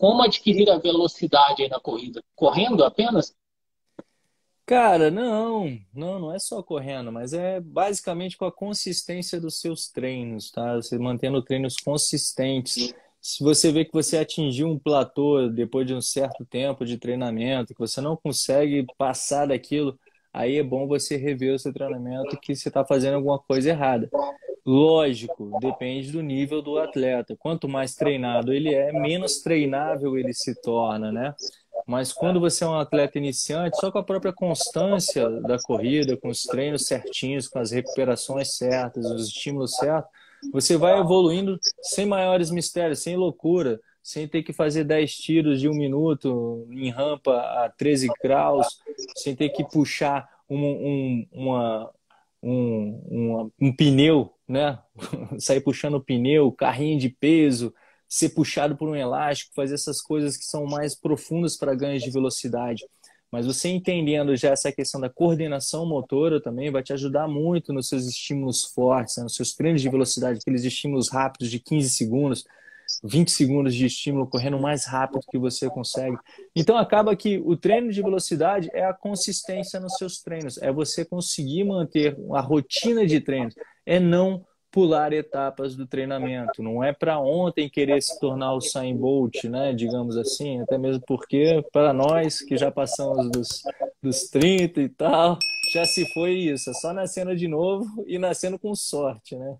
como adquirir a velocidade na corrida? Correndo apenas? Cara, não, não, não é só correndo, mas é basicamente com a consistência dos seus treinos, tá? Você mantendo treinos consistentes. Se você vê que você atingiu um platô depois de um certo tempo de treinamento, que você não consegue passar daquilo, aí é bom você rever o seu treinamento que você está fazendo alguma coisa errada. Lógico, depende do nível do atleta. Quanto mais treinado ele é, menos treinável ele se torna, né? Mas quando você é um atleta iniciante, só com a própria constância da corrida, com os treinos certinhos, com as recuperações certas, os estímulos certos, você vai evoluindo sem maiores mistérios, sem loucura, sem ter que fazer 10 tiros de um minuto em rampa a 13 graus, sem ter que puxar um, um, uma, um, uma, um pneu, né? sair puxando o pneu, carrinho de peso, ser puxado por um elástico, fazer essas coisas que são mais profundas para ganhos de velocidade. Mas você entendendo já essa questão da coordenação motora também vai te ajudar muito nos seus estímulos fortes, né? nos seus treinos de velocidade, aqueles estímulos rápidos de 15 segundos, 20 segundos de estímulo correndo mais rápido que você consegue. Então acaba que o treino de velocidade é a consistência nos seus treinos, é você conseguir manter a rotina de treinos, é não pular etapas do treinamento. Não é para ontem querer se tornar o Sain Bolt, né? Digamos assim, até mesmo porque para nós que já passamos dos, dos 30 e tal, já se foi isso, é só nascendo de novo e nascendo com sorte, né?